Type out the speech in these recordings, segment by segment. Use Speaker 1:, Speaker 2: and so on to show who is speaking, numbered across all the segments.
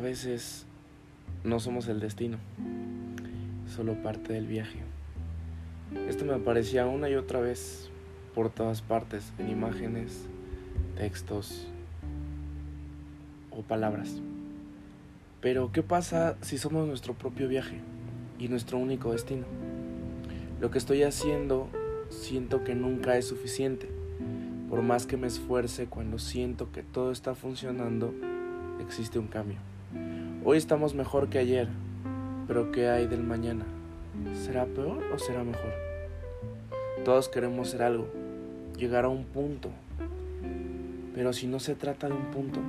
Speaker 1: a veces no somos el destino, solo parte del viaje. Esto me aparecía una y otra vez por todas partes, en imágenes, textos o palabras. Pero, ¿qué pasa si somos nuestro propio viaje y nuestro único destino? Lo que estoy haciendo siento que nunca es suficiente. Por más que me esfuerce, cuando siento que todo está funcionando, existe un cambio. Hoy estamos mejor que ayer, pero ¿qué hay del mañana? ¿Será peor o será mejor? Todos queremos ser algo, llegar a un punto, pero si no se trata de un punto,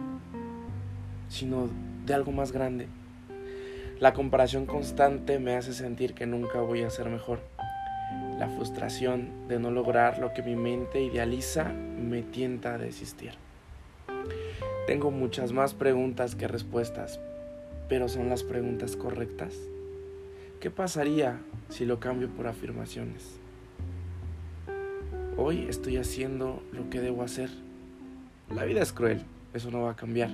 Speaker 1: sino de algo más grande, la comparación constante me hace sentir que nunca voy a ser mejor. La frustración de no lograr lo que mi mente idealiza me tienta a desistir. Tengo muchas más preguntas que respuestas, pero ¿son las preguntas correctas? ¿Qué pasaría si lo cambio por afirmaciones? Hoy estoy haciendo lo que debo hacer. La vida es cruel, eso no va a cambiar.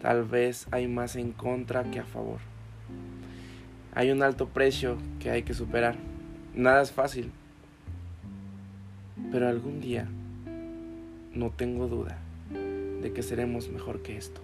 Speaker 1: Tal vez hay más en contra que a favor. Hay un alto precio que hay que superar. Nada es fácil. Pero algún día, no tengo duda de que seremos mejor que esto.